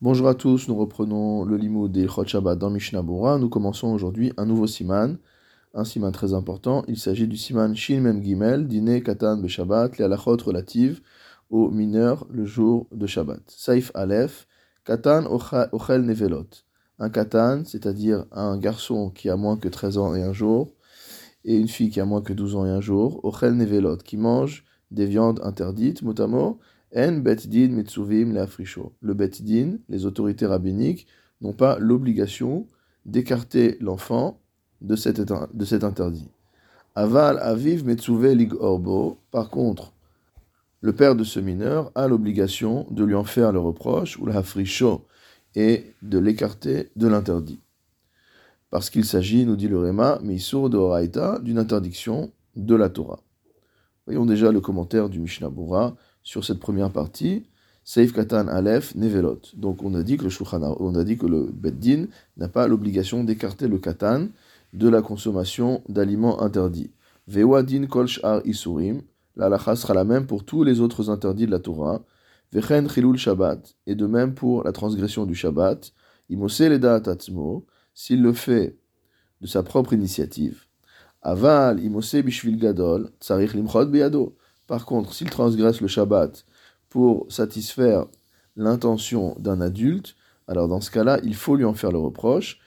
Bonjour à tous, nous reprenons le limo des Chot Shabbat dans Mishnah Nous commençons aujourd'hui un nouveau siman, un siman très important. Il s'agit du siman Shin Mem Gimel, dîner Katan Be Shabbat, les halachot relatives aux mineurs le jour de Shabbat. Saif Aleph, Katan Ochel Nevelot. Un Katan, c'est-à-dire un garçon qui a moins que 13 ans et un jour, et une fille qui a moins que 12 ans et un jour, Ochel Nevelot, qui mange des viandes interdites, mot en din mitzuvim leafrisho. Le din, les autorités rabbiniques, n'ont pas l'obligation d'écarter l'enfant de cet, interdit. Aval aviv metzuve lig orbo. Par contre, le père de ce mineur a l'obligation de lui en faire le reproche, ou l'afrisho, et de l'écarter de l'interdit. Parce qu'il s'agit, nous dit le Réma, Meisur de d'une interdiction de la Torah. Voyons déjà le commentaire du Mishnah Bura sur cette première partie, Seif Katan Aleph Nevelot. Donc on a dit que le on a dit que le Beddin n'a pas l'obligation d'écarter le Katan de la consommation d'aliments interdits. Vewadin Kol Sh'ar Isurim, la sera la même pour tous les autres interdits de la Torah. Vechen Chilul Shabbat, et de même pour la transgression du Shabbat. Imose Leda Tatzmo, s'il le fait de sa propre initiative. Aval Imose Bishvil Gadol, Tsarich Limchot Beado. Par contre, s'il transgresse le Shabbat pour satisfaire l'intention d'un adulte, alors dans ce cas-là, il faut lui en faire le reproche.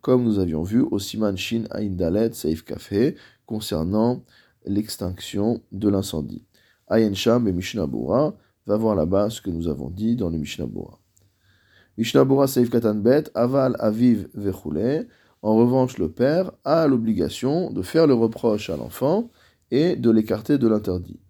Comme nous avions vu au Siman Shin Dalet Seif Kafhe concernant l'extinction de l'incendie. Ayen Sham et Mishnah va voir là-bas ce que nous avons dit dans le Mishnah Bura. Mishnah Bura Seif Katan Bet Aval Aviv Vechule en revanche, le père a l'obligation de faire le reproche à l'enfant et de l'écarter de l'interdit.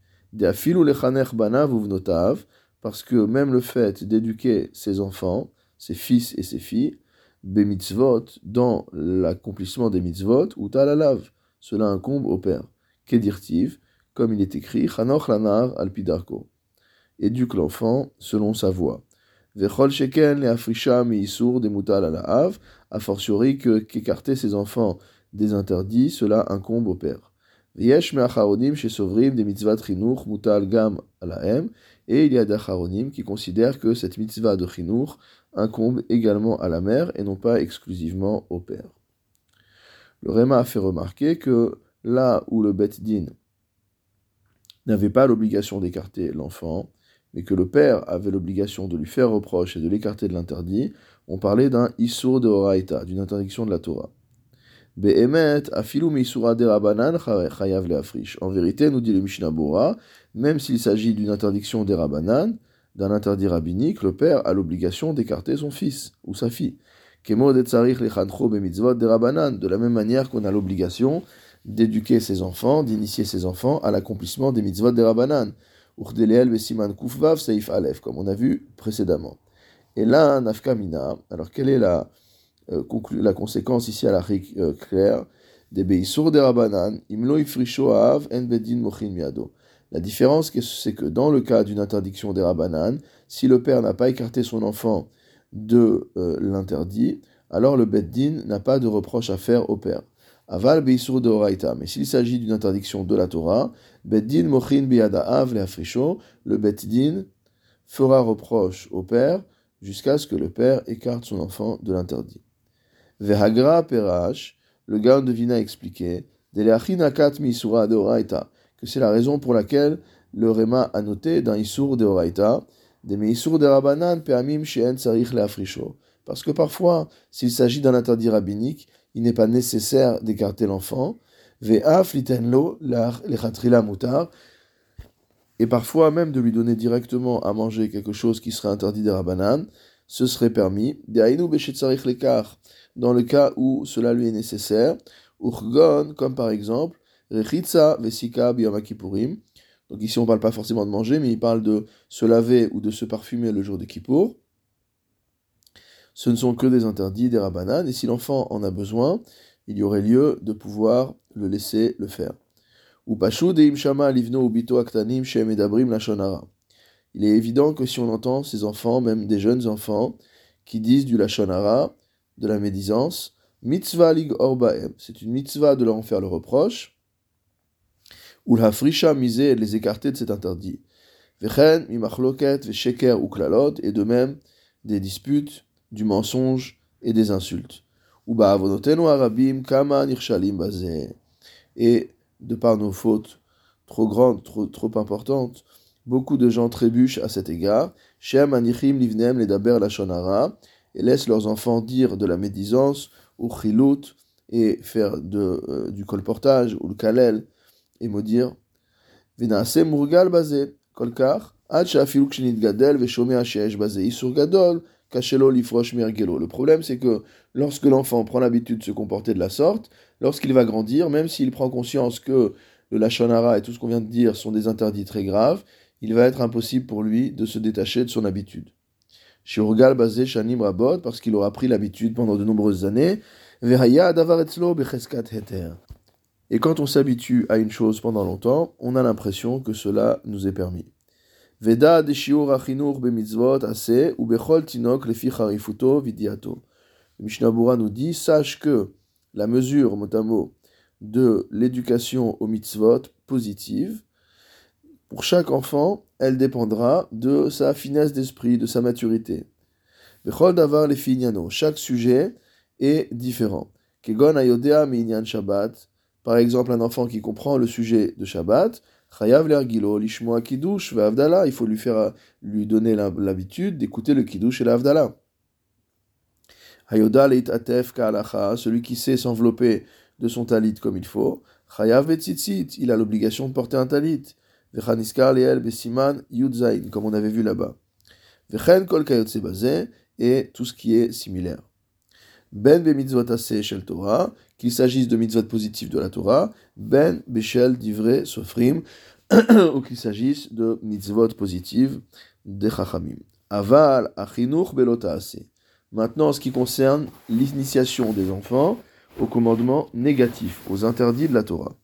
Parce que même le fait d'éduquer ses enfants, ses fils et ses filles, mitzvot, dans l'accomplissement des mitzvot, ou talalav, cela incombe au père. Kedirtiv, comme il est écrit, chanoch lanar alpidarko. Éduque l'enfant selon sa sheken le a fortiori que qu'écarter ses enfants des interdits, cela incombe au père. Des et il y a d'acharonim qui considèrent que cette mitzvah de chinuch incombe également à la mère et non pas exclusivement au père. Le Réma a fait remarquer que là où le Bet Din n'avait pas l'obligation d'écarter l'enfant, mais que le père avait l'obligation de lui faire reproche et de l'écarter de l'interdit, on parlait d'un Isur de Horaïta, d'une interdiction de la Torah. En vérité, nous dit le Mishnah Bora, même s'il s'agit d'une interdiction des Rabanan, d'un interdit rabbinique, le père a l'obligation d'écarter son fils ou sa fille. De la même manière qu'on a l'obligation d'éduquer ses enfants, d'initier ses enfants à l'accomplissement des mitzvot des Rabanan comme on a vu précédemment. Et là, Nafkamina, alors quelle est la, euh, la conséquence ici à la euh, claire? Des Imlo Mochin. La différence, c'est que dans le cas d'une interdiction des Rabanan, si le père n'a pas écarté son enfant de euh, l'interdit, alors le Beddin n'a pas de reproche à faire au père. Aval beisur de Horaïta. Mais s'il s'agit d'une interdiction de la Torah, Beddin mochin biadaav le Beddin fera reproche au père jusqu'à ce que le père écarte son enfant de l'interdit. Vehagra perash, le Gaon de Vina expliquait, de que c'est la raison pour laquelle le Réma a noté dans Isur de Meisur de Rabanan peamim she'en sarich. Parce que parfois, s'il s'agit d'un interdit rabbinique, il n'est pas nécessaire d'écarter l'enfant. Et parfois même de lui donner directement à manger quelque chose qui serait interdit des rabanan, ce serait permis. Dans le cas où cela lui est nécessaire, comme par exemple, vesika Donc ici on ne parle pas forcément de manger, mais il parle de se laver ou de se parfumer le jour de Kippour ce ne sont que des interdits, des rabananes, et si l'enfant en a besoin, il y aurait lieu de pouvoir le laisser le faire. Il est évident que si on entend ces enfants, même des jeunes enfants, qui disent du lachonara, de la médisance, mitzvah lig orbaem, c'est une mitzvah de leur en faire le reproche, ou la frisha misé et de les écarter de cet interdit. Vechen, mimachloket, vesheker ou klalot, et de même des disputes, du mensonge et des insultes. Ou arabim kama bazé. Et de par nos fautes trop grandes, trop, importantes, beaucoup de gens trébuchent à cet égard. Shem anichim livnem ledaber lachonara, et laissent leurs enfants dire de la médisance, ou chilut, et faire euh, du colportage, ou le kalel, et maudire. Vinase murgal bazé. Kolkar, gadel gadol, Le problème, c'est que lorsque l'enfant prend l'habitude de se comporter de la sorte, lorsqu'il va grandir, même s'il prend conscience que le lachonara et tout ce qu'on vient de dire sont des interdits très graves, il va être impossible pour lui de se détacher de son habitude. Shurgal basé shanim rabot, parce qu'il aura pris l'habitude pendant de nombreuses années. Et quand on s'habitue à une chose pendant longtemps, on a l'impression que cela nous est permis. Veda de shiur bemitzvot ase ou bechol tinok lefi charifuto vidiato. Le Mishnah nous dit sache que la mesure mot de l'éducation aux mitzvot positive, pour chaque enfant, elle dépendra de sa finesse d'esprit, de sa maturité. Bechol davar lefi Chaque sujet est différent. Kegon ayodea mi shabbat par exemple, un enfant qui comprend le sujet de Shabbat, Chayav l'ergilo, lishmoa kiddush, ve'avdala, il faut lui faire, lui donner l'habitude d'écouter le kiddush et l'avdala. Hayoda atef ka'alacha, celui qui sait s'envelopper de son talit comme il faut, Chayav betzitzit, il a l'obligation de porter un talit. Vechaniskar leel besiman yudzain, comme on avait vu là-bas. Vechen kol kayotse et tout ce qui est similaire. Ben be mitzvot shel Torah, qu'il s'agisse de mitzvot positifs de la Torah, ben beshel divrei sofrim, ou qu'il s'agisse de mitzvot positives des chachamim. Aval achinur belotase. Maintenant, en ce qui concerne l'initiation des enfants aux commandements négatifs, aux interdits de la Torah.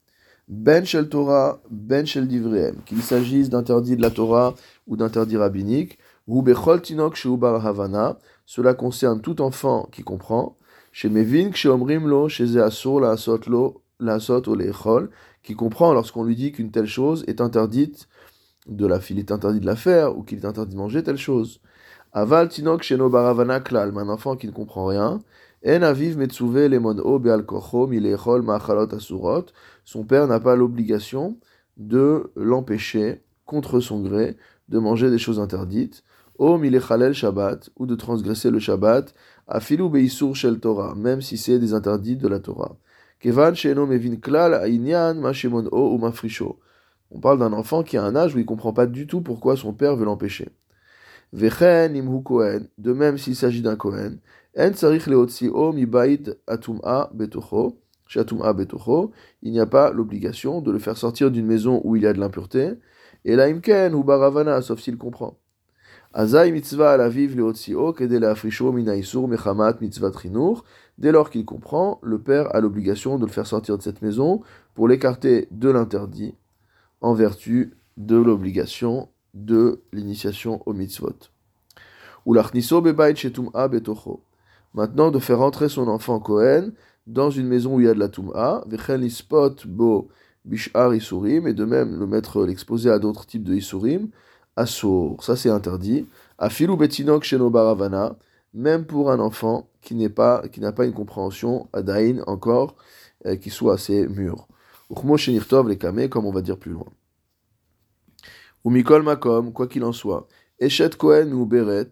Ben shel Torah, ben shel divreem, qu'il s'agisse d'interdits de la Torah ou d'interdits rabbiniques, ou bechol tinok havana, cela concerne tout enfant qui comprend, chez Mevin, chez Omrimlo, chez Zeasur, la Asot, la ou qui comprend lorsqu'on lui dit qu'une telle chose est interdite de la fille, est interdit de la faire, ou qu'il est interdit de manger telle chose. Aval tinok sheno baravana klal, un enfant qui ne comprend rien. En aviv metsuve lemon o beal kocho milechol machalot asurot. Son père n'a pas l'obligation de l'empêcher, contre son gré, de manger des choses interdites. O milechalel shabbat, ou de transgresser le shabbat, Afilu beisur shel Torah, même si c'est des interdits de la Torah. Kevan she'eno mevin klal ainyan mashemon o ou mafrisho. On parle d'un enfant qui a un âge où il ne comprend pas du tout pourquoi son père veut l'empêcher. Vechen imhu kohen, de même s'il s'agit d'un kohen, en tsarich leotzio mi bait atum'a betocho, shatum'a betocho, il n'y a pas l'obligation de le faire sortir d'une maison où il y a de l'impureté, et la imken ou baravana, sauf s'il comprend. Dès lors qu'il comprend, le père a l'obligation de le faire sortir de cette maison pour l'écarter de l'interdit en vertu de l'obligation de l'initiation au mitzvot. Ou l'achniso bebait betocho. Maintenant, de faire entrer son enfant Cohen dans une maison où il y a de la tum'a, bo bishar isurim, et de même le mettre l'exposer à d'autres types de isurim, Assour, ça c'est interdit. Afilu betinok sheno baravana, même pour un enfant qui n'est pas, qui n'a pas une compréhension adain encore, euh, qui soit assez mûr. Uchmo shenirtov kame, comme on va dire plus loin. Ou mikol makom, quoi qu'il en soit. Eshet Cohen ou Beret,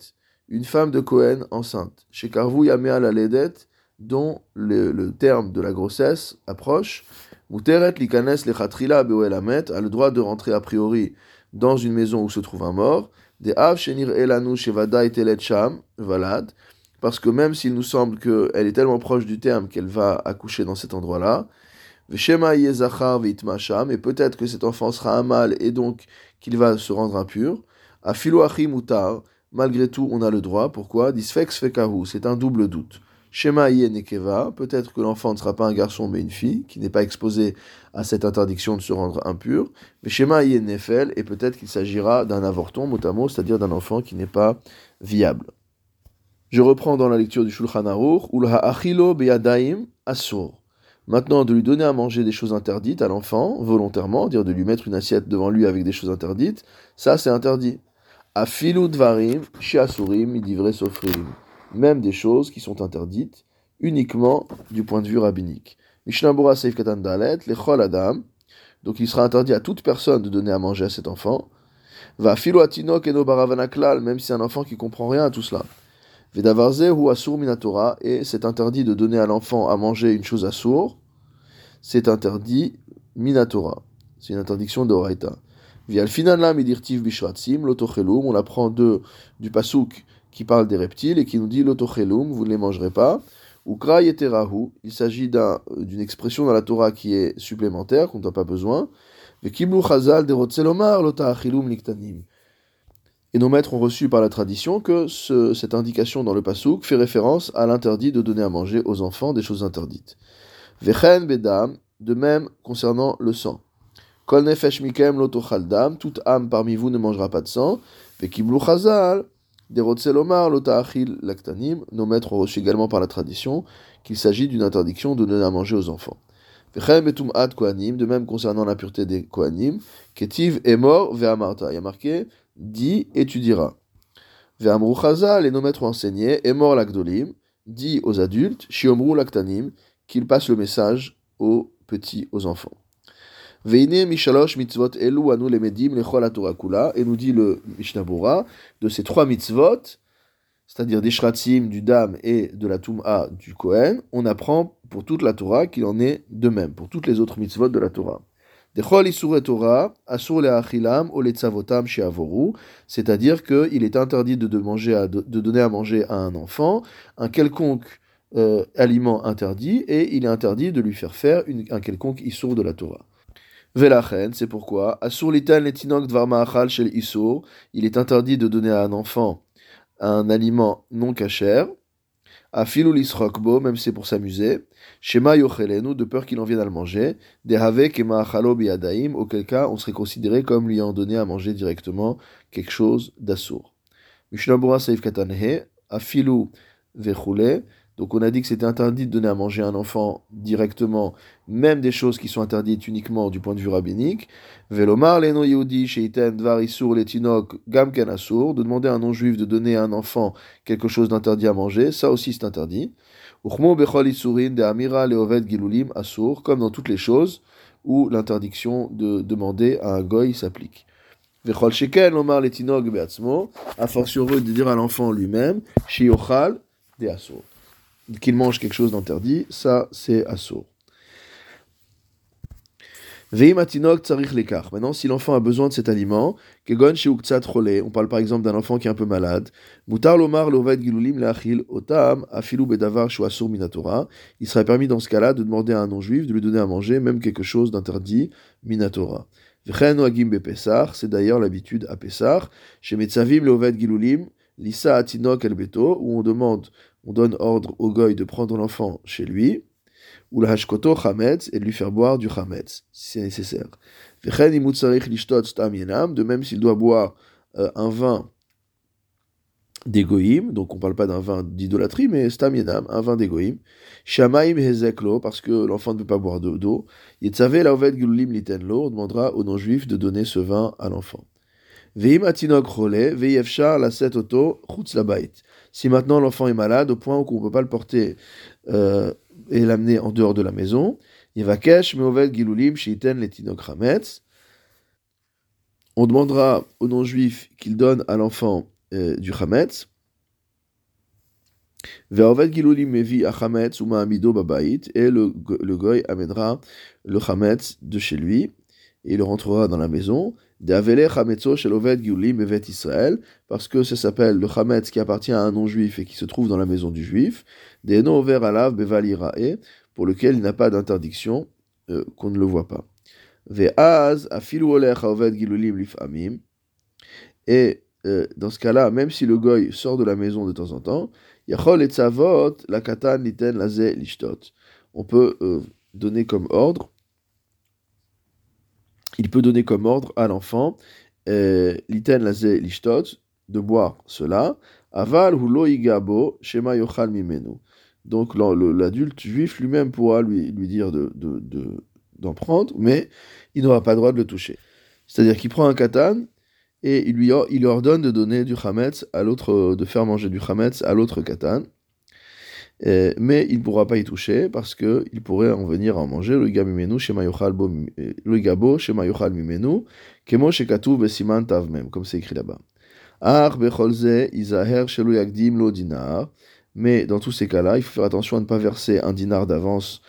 une femme de Cohen enceinte. Chez Karvou Yamea la Ledet, dont le, le, terme de la grossesse approche. Muteret likanes lechatrila beoelamet, a le droit de rentrer a priori dans une maison où se trouve un mort, des shenir parce que même s'il nous semble qu'elle est tellement proche du terme qu'elle va accoucher dans cet endroit-là, et peut-être que cet enfant sera un mâle et donc qu'il va se rendre impur, afilu mutar, malgré tout on a le droit, pourquoi? C'est un double doute. Shema Nekeva, peut-être que l'enfant ne sera pas un garçon mais une fille, qui n'est pas exposée à cette interdiction de se rendre impur. Mais Shema Nefel, et peut-être qu'il s'agira d'un avorton, mot c'est-à-dire d'un enfant qui n'est pas viable. Je reprends dans la lecture du Shulchan Aruch, Ulha Achilo Beyadaim Asur. Maintenant, de lui donner à manger des choses interdites à l'enfant, volontairement, dire de lui mettre une assiette devant lui avec des choses interdites, ça c'est interdit. Afilu dvarim, shiasurim, idivre sofrim. Même des choses qui sont interdites uniquement du point de vue rabbinique. Mishnabura Seif Katan Dalet, Lechol Adam. Donc il sera interdit à toute personne de donner à manger à cet enfant. Va filo atinok eno baravanaklal, même si un enfant qui comprend rien à tout cela. Vedavarze ou asur minatora, et c'est interdit de donner à l'enfant à manger une chose assour. C'est interdit minatora. C'est une interdiction d'oraita. Vial midirtiv bishratzim, l'otochelum, on apprend de, du pasouk qui parle des reptiles et qui nous dit l'otochelum, vous ne les mangerez pas. Il s'agit d'une expression dans la Torah qui est supplémentaire, qu'on n'a pas besoin. Et nos maîtres ont reçu par la tradition que cette indication dans le pasouk fait référence à l'interdit de donner à manger aux enfants des choses interdites. Vechen bedam, de même concernant le sang. Kol nefesh mikem lotochaldam, toute âme parmi vous ne mangera pas de sang. Derotzelomar lotachil laktanim. Nos maîtres ont reçu également par la tradition qu'il s'agit d'une interdiction de donner à manger aux enfants. De même concernant la pureté des kohanim. Ketiv est mort. Il y a marqué dit et tu diras. Et nos maîtres ont enseigné, et mort dit aux adultes, shiomru laktanim, qu'ils passent le message aux petits, aux enfants. Veine mishalosh mitzvot elu anu lemedim lechol kula, et nous dit le Mishnabura, de ces trois mitzvot, c'est-à-dire des shratzim, du dam et de la tum'a du Kohen, on apprend pour toute la Torah qu'il en est de même, pour toutes les autres mitzvot de la Torah. C'est-à-dire qu'il est interdit de, manger de, donner à manger à un enfant un quelconque euh, aliment interdit et il est interdit de lui faire faire un quelconque issour de la Torah. Velachen, c'est pourquoi, il est interdit de donner à un enfant un aliment non cachère, à filulisrokbo, même c'est pour s'amuser, Shema yochelenu, de peur qu'il en vienne à le manger, Dehavek et ma'achalo biadaim, auquel cas on serait considéré comme lui ayant donné à manger directement quelque chose d'assour. Mishnabura saif katanhe, afilu vechule, donc on a dit que c'était interdit de donner à manger à un enfant directement, même des choses qui sont interdites uniquement du point de vue rabbinique. Velomar leno yehudi sheiten dvar letinok gamken asur, de demander à un non-juif de donner à un enfant quelque chose d'interdit à manger, ça aussi c'est interdit. Uchmo bechol de amira leoved gilulim asur, comme dans toutes les choses où l'interdiction de demander à un goy s'applique. Vechol shekel omar letinok beatzmo, a fortiori de dire à l'enfant lui-même, shiochal de asur qu'il mange quelque chose d'interdit, ça c'est assourd. Maintenant, si l'enfant a besoin de cet aliment, on parle par exemple d'un enfant qui est un peu malade, il serait permis dans ce cas-là de demander à un non-juif de lui donner à manger même quelque chose d'interdit minatora. C'est d'ailleurs l'habitude à Pessar, chez Metzavim Gilulim, Lisa Atinok El Beto, où on demande on donne ordre au goy de prendre l'enfant chez lui, ou le hashkoto chametz, et de lui faire boire du chametz, si c'est nécessaire. De même s'il doit boire euh, un vin d'égoïm, donc on ne parle pas d'un vin d'idolâtrie, mais stam un vin d'égoïm. Shamaim hezeklo, parce que l'enfant ne peut pas boire d'eau. Litenlo, on demandera au non-juif de donner ce vin à l'enfant. Veim atinok role, veiyefshar la set auto, chutz. Si maintenant l'enfant est malade au point où on ne peut pas le porter euh, et l'amener en dehors de la maison, On demandera au non-juif qu'il donne à l'enfant euh, du babait. Et le, le goy amènera le chametz de chez lui et il rentrera dans la maison parce que ça s'appelle le chametz qui appartient à un non-juif et qui se trouve dans la maison du juif, des alav pour lequel il n'a pas d'interdiction, euh, qu'on ne le voit pas. Et euh, dans ce cas-là, même si le goy sort de la maison de temps en temps, on peut euh, donner comme ordre il peut donner comme ordre à l'enfant, euh, liten lazé lishtot, de boire cela, aval hulo igabo, shema yochal mimenu. Donc l'adulte juif lui-même pourra lui, dire d'en de, de, prendre, mais il n'aura pas le droit de le toucher. C'est-à-dire qu'il prend un katan et il lui, ordonne de donner du chametz à l'autre, de faire manger du chametz à l'autre katan. Mais il ne pourra pas y toucher parce qu'il pourrait en venir à en manger le gabo comme c'est écrit là-bas. Mais dans tous ces cas-là, il faut faire attention à ne pas verser un dinar d'avance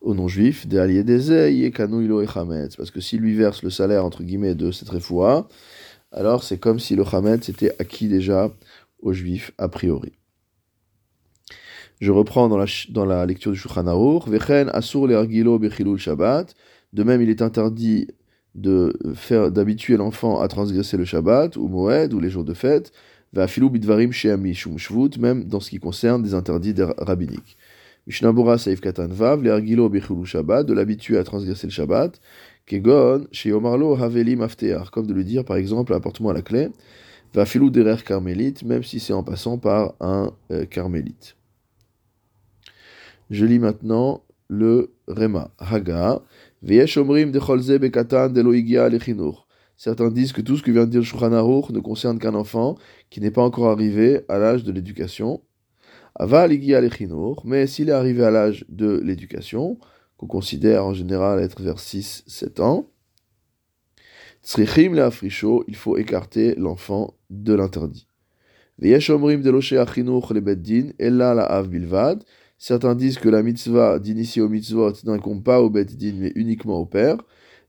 aux non-juifs, parce que s'il lui verse le salaire entre guillemets de cette refoua, alors c'est comme si le chametz était acquis déjà aux juifs a priori. Je reprends dans la, dans la lecture du Shulchan Vechen asur bechilul Shabbat. De même, il est interdit de faire d'habituer l'enfant à transgresser le Shabbat ou Moed ou les jours de fête même dans ce qui concerne des interdits rabbiniques. Mishnabura Saif Katan Vav, Lergilo Bechulu Shabbat, de l'habituer à transgresser le Shabbat, Kegon, chez Omarlo Haveli comme de lui dire par exemple, apporte-moi la clé, va filou derer carmélite, même si c'est en passant par un euh, carmélite. Je lis maintenant le Rema, Haga, de de. Certains disent que tout ce que vient de dire Shulchan ne concerne qu'un enfant qui n'est pas encore arrivé à l'âge de l'éducation. Aval mais s'il est arrivé à l'âge de l'éducation, qu'on considère en général être vers 6-7 ans, il faut écarter l'enfant de l'interdit. Certains disent que la mitzvah d'initier au mitzvot n'incombe pas au beddin mais uniquement au père.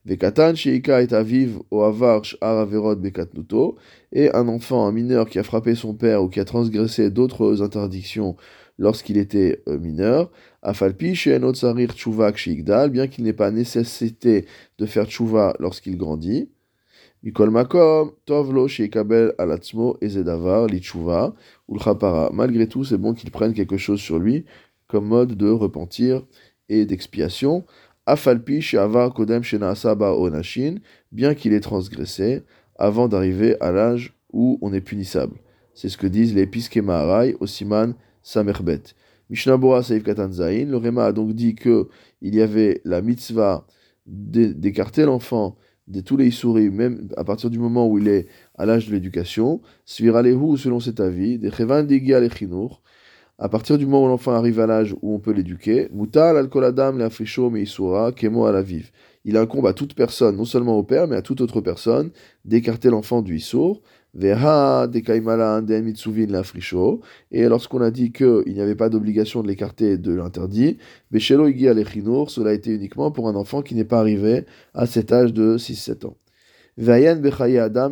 Vekatan sheika et aviv o avarch araverod bekatnuto, et un enfant, un mineur qui a frappé son père ou qui a transgressé d'autres interdictions lorsqu'il était euh, mineur, afalpi she'enot sarir tchuvak sheikdal, bien qu'il n'ait pas nécessité de faire tchouva lorsqu'il grandit. Mikol makom, tovlo sheikabel alatzmo ezedavar li ou Malgré tout, c'est bon qu'il prenne quelque chose sur lui comme mode de repentir et d'expiation. Afalpi Sheavar Kodem Shenasaba Onashin, bien qu'il ait transgressé avant d'arriver à l'âge où on est punissable. C'est ce que disent les Piskemaharai au Siman Samerbet. Mishnabura Saif Katanzain, le Réma a donc dit que il y avait la mitzvah d'écarter l'enfant de tous les souris, même à partir du moment où il est à l'âge de l'éducation. Sviralehu, selon cet avis, des Chevan Digia à partir du moment où l'enfant arrive à l'âge où on peut l'éduquer, kemo. Il incombe à toute personne, non seulement au père, mais à toute autre personne, d'écarter l'enfant du issour. Et lorsqu'on a dit qu'il n'y avait pas d'obligation de l'écarter de l'interdit, igi cela a été uniquement pour un enfant qui n'est pas arrivé à cet âge de 6-7 ans. Adam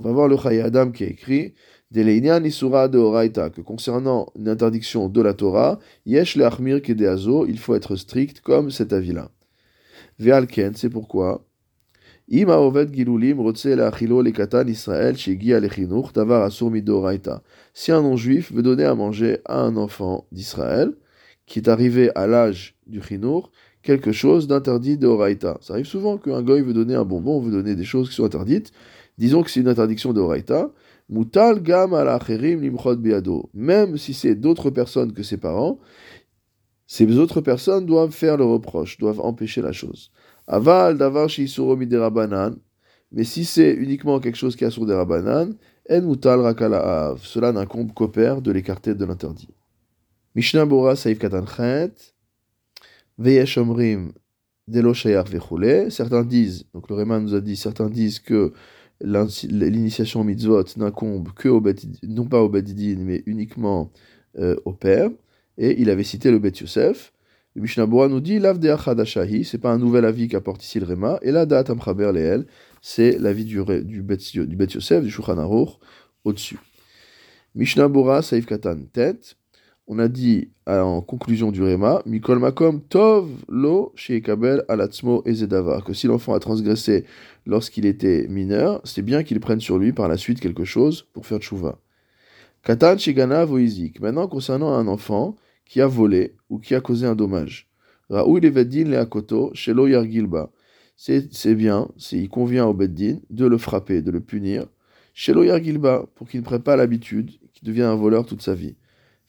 Va voir le chaye adam qui est écrit que concernant une interdiction de la Torah, yesh le achmir kedeazo, il faut être strict comme cet avis-là. Ve'alken, c'est pourquoi. Im haovet gilulim le'achilo lekatan Israël shegia lechinuch tavar asur midoraita. Si un non-juif veut donner à manger à un enfant d'Israël, qui est arrivé à l'âge du chinour, quelque chose d'interdit de Horaïta. Ça arrive souvent qu'un goy veut donner un bonbon, veut donner des choses qui sont interdites. Disons que c'est une interdiction de Horaïta. Mutal gam limchot biado. Même si c'est d'autres personnes que ses parents, ces autres personnes doivent faire le reproche, doivent empêcher la chose. Aval davar miderabanan. Mais si c'est uniquement quelque chose qui a sur des rabanan, en mutal rakalaav. Cela n'incombe qu'au père de l'écarter de l'interdit. Mishnah Bora Saif Katanchet. Veyesh Omrim Certains disent, donc le Réman nous a dit, certains disent que l'initiation mitzvot n'incombe que au non pas au Bedidin, mais uniquement euh, au père. Et il avait cité le Bet Yosef. Le Mishnah nous dit Lav de Achadashahi, c'est pas un nouvel avis qu'apporte ici le Réma. Et la date Amchaber Leel, c'est l'avis du, du, Bet, du Bet Yosef, du au-dessus. Mishnah Bora Saif Katan tête on a dit en conclusion du Réma, Mikol Makom Tov Lo Sheikabel Alatzmo Ezedavar, que si l'enfant a transgressé lorsqu'il était mineur, c'est bien qu'il prenne sur lui par la suite quelque chose pour faire tchouva. Katan Shigana Voizik. Maintenant, concernant un enfant qui a volé ou qui a causé un dommage. Raoul Leveddin Leakoto Shelo Yargilba. C'est bien, il convient au Beddin de le frapper, de le punir. Shelo Yargilba, pour qu'il ne prenne pas l'habitude, qu'il devienne un voleur toute sa vie.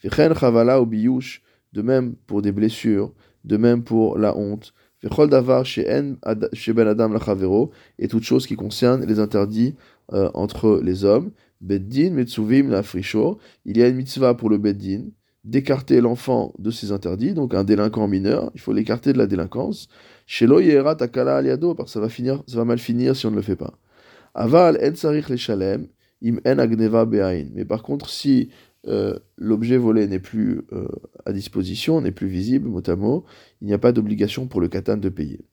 Chavala ou de même pour des blessures, de même pour la honte. Vechol davar chez ben adam lachavero, et toute chose qui concerne les interdits euh, entre les hommes. Beddin metsuvim la il y a une mitzvah pour le beddin, d'écarter l'enfant de ses interdits, donc un délinquant mineur, il faut l'écarter de la délinquance. Shelo yera takala aliado, parce que ça va, finir, ça va mal finir si on ne le fait pas. Aval en sarich le shalem, im en agneva be'ain. Mais par contre, si euh, l'objet volé n'est plus euh, à disposition, n'est plus visible, mot à mot, il n'y a pas d'obligation pour le katan de payer.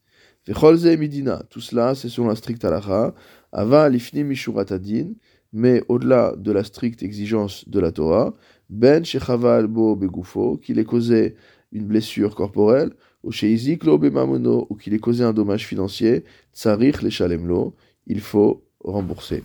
Tout cela, c'est selon la stricte halacha. Ava lifni mishuratadin, mais au-delà de la stricte exigence de la Torah, ben shechaval bo begufo, qu'il ait causé une blessure corporelle, ou sheizik lo bemamono, ou qu'il ait causé un dommage financier, tsarich le shalemlo, il faut rembourser.